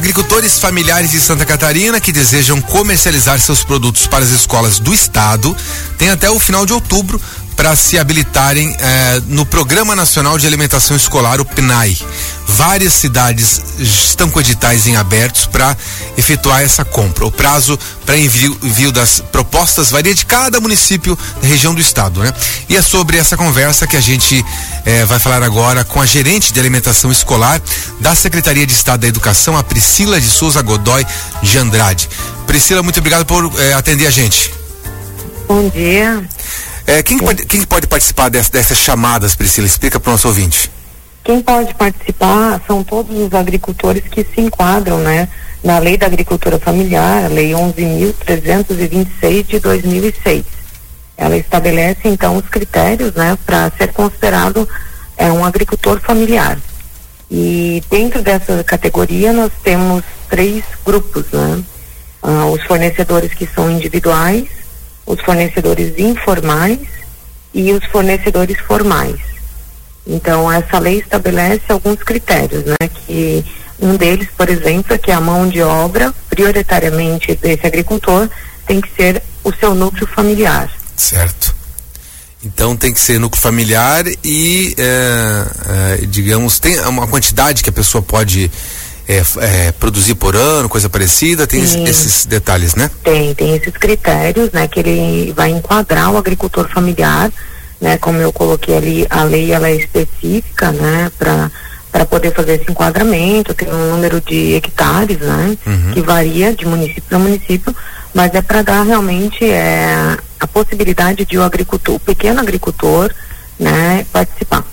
Agricultores familiares de Santa Catarina que desejam comercializar seus produtos para as escolas do estado têm até o final de outubro para se habilitarem eh, no Programa Nacional de Alimentação Escolar, o PNAE. Várias cidades estão com editais em abertos para efetuar essa compra. O prazo para envio, envio, das propostas varia de cada município da região do estado, né? E é sobre essa conversa que a gente eh, vai falar agora com a gerente de alimentação escolar da Secretaria de Estado da Educação, a Priscila de Souza Godoy de Andrade. Priscila, muito obrigado por eh, atender a gente. Bom dia. É, quem, pode, quem pode participar dessas, dessas chamadas, Priscila? Explica para o nosso ouvinte. Quem pode participar são todos os agricultores que se enquadram, né, na Lei da Agricultura Familiar, Lei 11.326 de 2006. Ela estabelece então os critérios, né, para ser considerado é, um agricultor familiar. E dentro dessa categoria nós temos três grupos, né? Ah, os fornecedores que são individuais, os fornecedores informais e os fornecedores formais. Então, essa lei estabelece alguns critérios, né? Que um deles, por exemplo, é que a mão de obra, prioritariamente desse agricultor, tem que ser o seu núcleo familiar. Certo. Então tem que ser núcleo familiar e, é, é, digamos, tem uma quantidade que a pessoa pode é, é, produzir por ano, coisa parecida? Tem Sim. esses detalhes, né? Tem, tem esses critérios, né? Que ele vai enquadrar o agricultor familiar, né? Como eu coloquei ali, a lei ela é específica, né? Para para poder fazer esse enquadramento, tem um número de hectares, né? Uhum. Que varia de município para município, mas é para dar realmente é, a possibilidade de o agricultor, o pequeno agricultor, né, participar.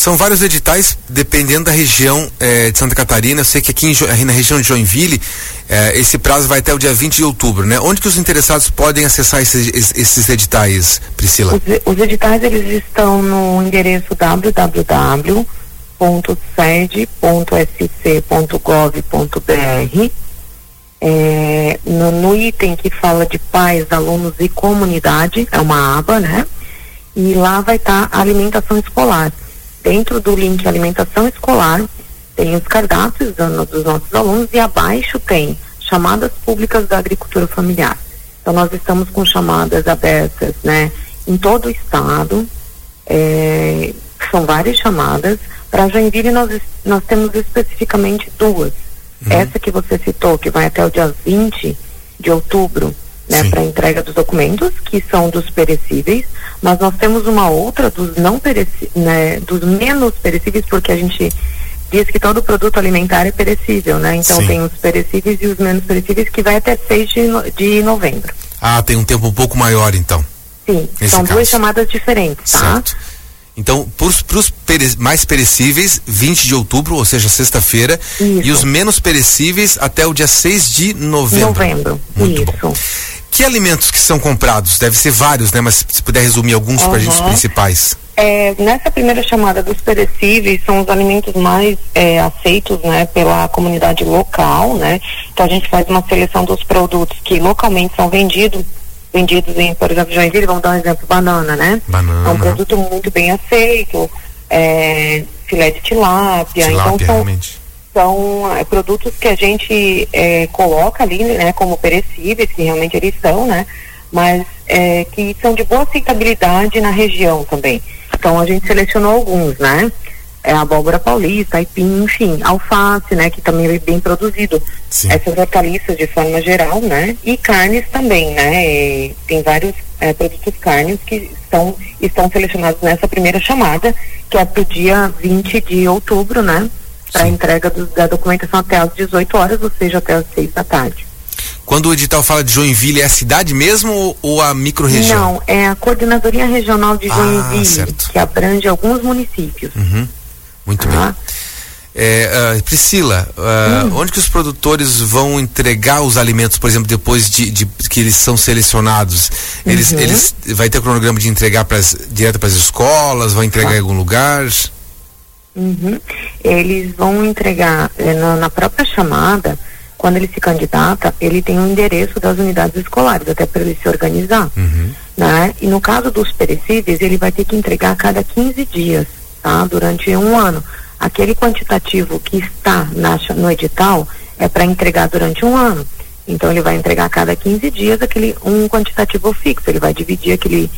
São vários editais, dependendo da região eh, de Santa Catarina. Eu sei que aqui em, na região de Joinville, eh, esse prazo vai até o dia 20 de outubro, né? Onde que os interessados podem acessar esses, esses editais, Priscila? Os, os, editais, eles estão no endereço www.sede.sc.gov.br é, no, no, item que fala de pais, alunos e comunidade, é uma aba, né? E lá vai estar tá alimentação escolar dentro do link alimentação escolar tem os cardápios dos nossos alunos e abaixo tem chamadas públicas da agricultura familiar. Então nós estamos com chamadas abertas, né, em todo o estado. É, são várias chamadas. Para Joinville nós, nós temos especificamente duas. Uhum. Essa que você citou, que vai até o dia 20 de outubro, né, para entrega dos documentos, que são dos perecíveis, mas nós temos uma outra dos não perecíveis, né, dos menos perecíveis, porque a gente diz que todo produto alimentar é perecível, né? Então Sim. tem os perecíveis e os menos perecíveis que vai até 6 de, no, de novembro. Ah, tem um tempo um pouco maior então. Sim, são caso. duas chamadas diferentes, tá? Certo. Então, para os pere mais perecíveis, 20 de outubro, ou seja, sexta-feira, e os menos perecíveis até o dia 6 de novembro. Novembro. Muito Isso. bom. Que alimentos que são comprados? Deve ser vários, né? Mas se puder resumir alguns uhum. para a gente, os principais. É, nessa primeira chamada dos perecíveis, são os alimentos mais é, aceitos né, pela comunidade local, né? Então a gente faz uma seleção dos produtos que localmente são vendidos, vendidos em, por exemplo, Joinville, vamos dar um exemplo, banana, né? Banana. É um produto muito bem aceito, é, filé de tilápia, tilápia então são, realmente são é, produtos que a gente é, coloca ali, né, como perecíveis, que realmente eles são, né, mas é, que são de boa aceitabilidade na região também. Então a gente selecionou alguns, né, é, abóbora paulista, aipim, enfim, alface, né, que também é bem produzido. Sim. Essas hortaliças de forma geral, né, e carnes também, né, tem vários é, produtos carnes que estão, estão selecionados nessa primeira chamada, que é para o dia 20 de outubro, né, para entrega do, da documentação até às 18 horas, ou seja, até às 6 da tarde. Quando o edital fala de Joinville, é a cidade mesmo ou, ou a microrregião? Não, é a Coordenadoria Regional de ah, Joinville, ah, que abrange alguns municípios. Uhum. Muito bem. Ah. É, uh, Priscila, uh, hum. onde que os produtores vão entregar os alimentos, por exemplo, depois de, de que eles são selecionados? Eles, uhum. eles vai ter cronograma de entregar pras, direto para as escolas, vão entregar ah. em algum lugar? Uhum. Eles vão entregar eh, na, na, própria chamada, quando ele se candidata, ele tem o um endereço das unidades escolares, até para ele se organizar. Uhum. Né? E no caso dos perecíveis, ele vai ter que entregar a cada 15 dias, tá? Durante um ano. Aquele quantitativo que está na, no edital é para entregar durante um ano. Então ele vai entregar a cada 15 dias aquele um quantitativo fixo. Ele vai dividir aquele,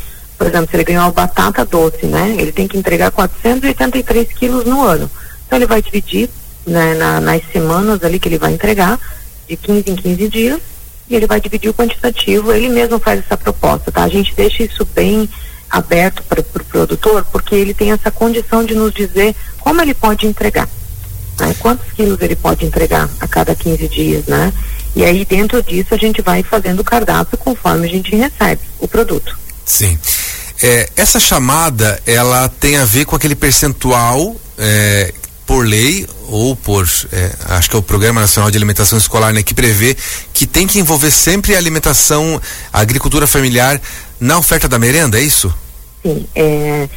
por exemplo, se ele ganhou batata doce, né? Ele tem que entregar 483 quilos no ano. Então ele vai dividir né, na, nas semanas ali que ele vai entregar, de 15 em 15 dias, e ele vai dividir o quantitativo. Ele mesmo faz essa proposta, tá? A gente deixa isso bem aberto para o pro produtor, porque ele tem essa condição de nos dizer como ele pode entregar. Né? Quantos quilos ele pode entregar a cada 15 dias, né? E aí dentro disso a gente vai fazendo o cardápio conforme a gente recebe o produto. Sim. É, essa chamada ela tem a ver com aquele percentual é, por lei ou por é, acho que é o Programa Nacional de Alimentação Escolar né, que prevê que tem que envolver sempre a alimentação, a agricultura familiar na oferta da merenda, é isso? Sim, é,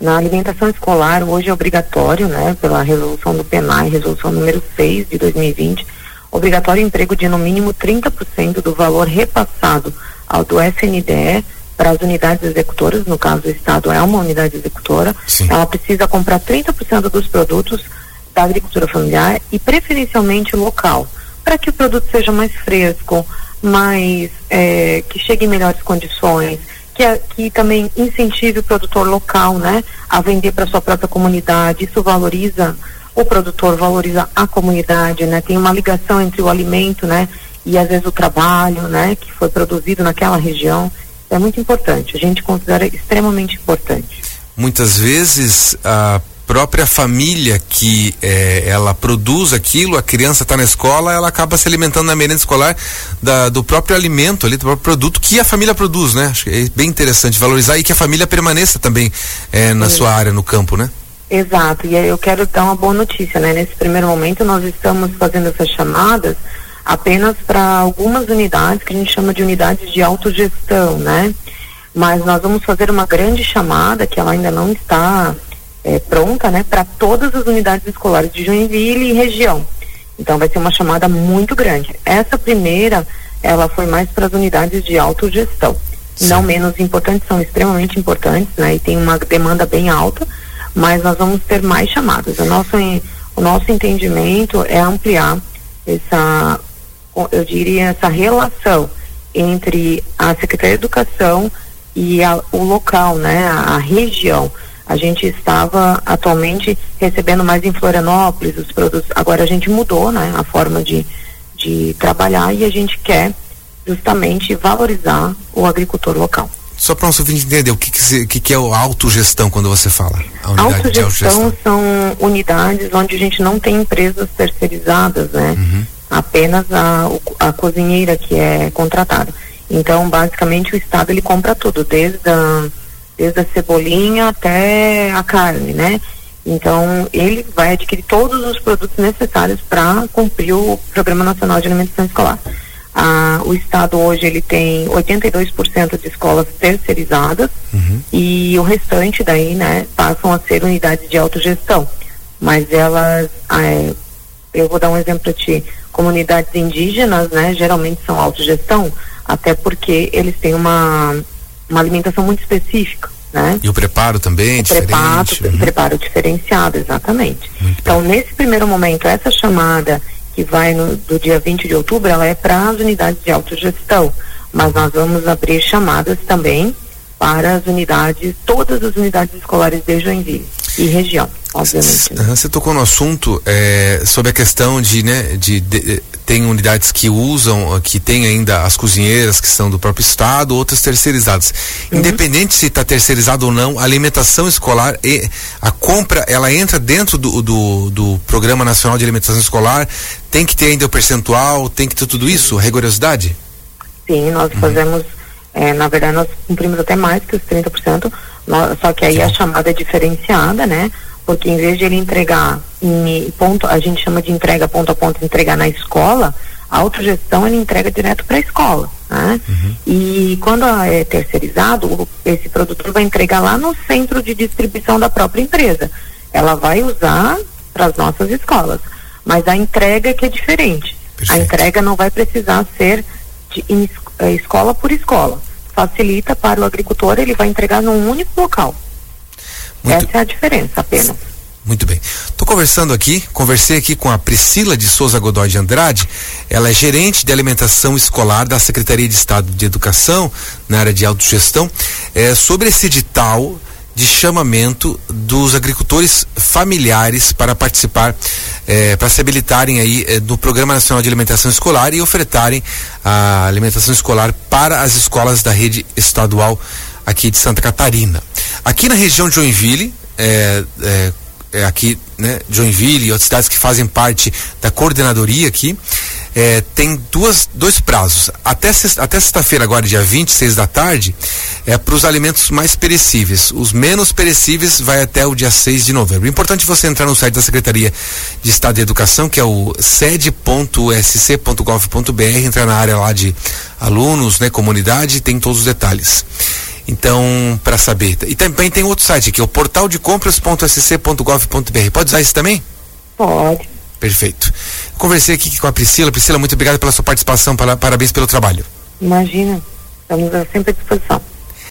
na alimentação escolar hoje é obrigatório, né, pela resolução do PENAI, resolução número 6 de 2020, obrigatório emprego de no mínimo 30% do valor repassado ao do SNDE para as unidades executoras, no caso o Estado é uma unidade executora, Sim. ela precisa comprar 30% dos produtos da agricultura familiar e preferencialmente local, para que o produto seja mais fresco, mais é, que chegue em melhores condições, que, que também incentive o produtor local, né, a vender para sua própria comunidade. Isso valoriza o produtor valoriza a comunidade, né? Tem uma ligação entre o alimento, né? E às vezes o trabalho, né? Que foi produzido naquela região. É muito importante. A gente considera extremamente importante. Muitas vezes a própria família que eh, ela produz aquilo, a criança está na escola, ela acaba se alimentando na merenda escolar da, do próprio alimento ali, do próprio produto que a família produz, né? Acho que é bem interessante valorizar e que a família permaneça também eh, na sua área, no campo, né? Exato, e eu quero dar uma boa notícia, né? Nesse primeiro momento nós estamos fazendo essas chamadas apenas para algumas unidades que a gente chama de unidades de autogestão, né? Mas nós vamos fazer uma grande chamada que ela ainda não está é, pronta, né? Para todas as unidades escolares de Joinville e região. Então vai ser uma chamada muito grande. Essa primeira, ela foi mais para as unidades de autogestão. Sim. Não menos importantes, são extremamente importantes, né? E tem uma demanda bem alta mas nós vamos ter mais chamadas. O nosso, o nosso entendimento é ampliar essa, eu diria, essa relação entre a Secretaria de Educação e a, o local, né, a, a, região. A gente estava atualmente recebendo mais em Florianópolis os produtos, agora a gente mudou, né, a forma de, de trabalhar e a gente quer justamente valorizar o agricultor local. Só para o nosso ouvinte entender, o que, que, que, é o autogestão quando você fala? autogestão, autogestão são unidades onde a gente não tem empresas terceirizadas, né? Uhum. Apenas a, a cozinheira que é contratada. Então, basicamente, o Estado ele compra tudo, desde a, desde a cebolinha até a carne, né? Então, ele vai adquirir todos os produtos necessários para cumprir o Programa Nacional de Alimentação Escolar. Ah, o estado hoje ele tem 82% de escolas terceirizadas uhum. e o restante daí, né, passam a ser unidades de autogestão. Mas elas, ah, é, eu vou dar um exemplo para ti, comunidades indígenas, né, geralmente são autogestão, até porque eles têm uma, uma alimentação muito específica. Né? E o preparo também o preparo, uhum. preparo diferenciado, exatamente. Muito então, nesse primeiro momento, essa chamada que vai no, do dia 20 de outubro, ela é para as unidades de autogestão, mas nós vamos abrir chamadas também para as unidades, todas as unidades escolares de Joinville e região, obviamente. Né? Você tocou no assunto é, sobre a questão de, né, de, de, tem unidades que usam, que tem ainda as cozinheiras que são do próprio estado, outras terceirizadas. Uhum. Independente se está terceirizado ou não, a alimentação escolar e a compra, ela entra dentro do, do, do Programa Nacional de Alimentação Escolar, tem que ter ainda o percentual, tem que ter tudo isso, rigorosidade? Sim, nós uhum. fazemos, é, na verdade nós cumprimos até mais que os 30%, nós, só que aí a chamada é diferenciada, né? Porque em vez de ele entregar em ponto, a gente chama de entrega ponto a ponto, entregar na escola, a autogestão ele entrega direto para a escola. Né? Uhum. E quando é terceirizado, esse produtor vai entregar lá no centro de distribuição da própria empresa. Ela vai usar para as nossas escolas. Mas a entrega é que é diferente. Perfeito. A entrega não vai precisar ser de, em, é, escola por escola. Facilita para o agricultor, ele vai entregar num único local. Muito... Essa é a diferença apenas. Muito bem. Tô conversando aqui, conversei aqui com a Priscila de Souza Godoy de Andrade, ela é gerente de alimentação escolar da Secretaria de Estado de Educação, na área de autogestão, é, sobre esse edital de chamamento dos agricultores familiares para participar, eh, para se habilitarem aí eh, do Programa Nacional de Alimentação Escolar e ofertarem a alimentação escolar para as escolas da rede estadual aqui de Santa Catarina. Aqui na região de Joinville, eh, aqui, né, Joinville e outras cidades que fazem parte da coordenadoria aqui, é, tem duas, dois prazos. Até, sexta, até sexta-feira, agora, dia 26 da tarde, é para os alimentos mais perecíveis. Os menos perecíveis vai até o dia 6 de novembro. Importante você entrar no site da Secretaria de Estado de Educação, que é o sede.sc.gov.br, entrar na área lá de alunos, né, comunidade, tem todos os detalhes. Então, para saber. E também tem outro site aqui, o portaldecompras.sc.gov.br. Pode usar isso também? Pode. Perfeito. Conversei aqui com a Priscila. Priscila, muito obrigado pela sua participação. Parabéns pelo trabalho. Imagina. Estamos sempre à disposição.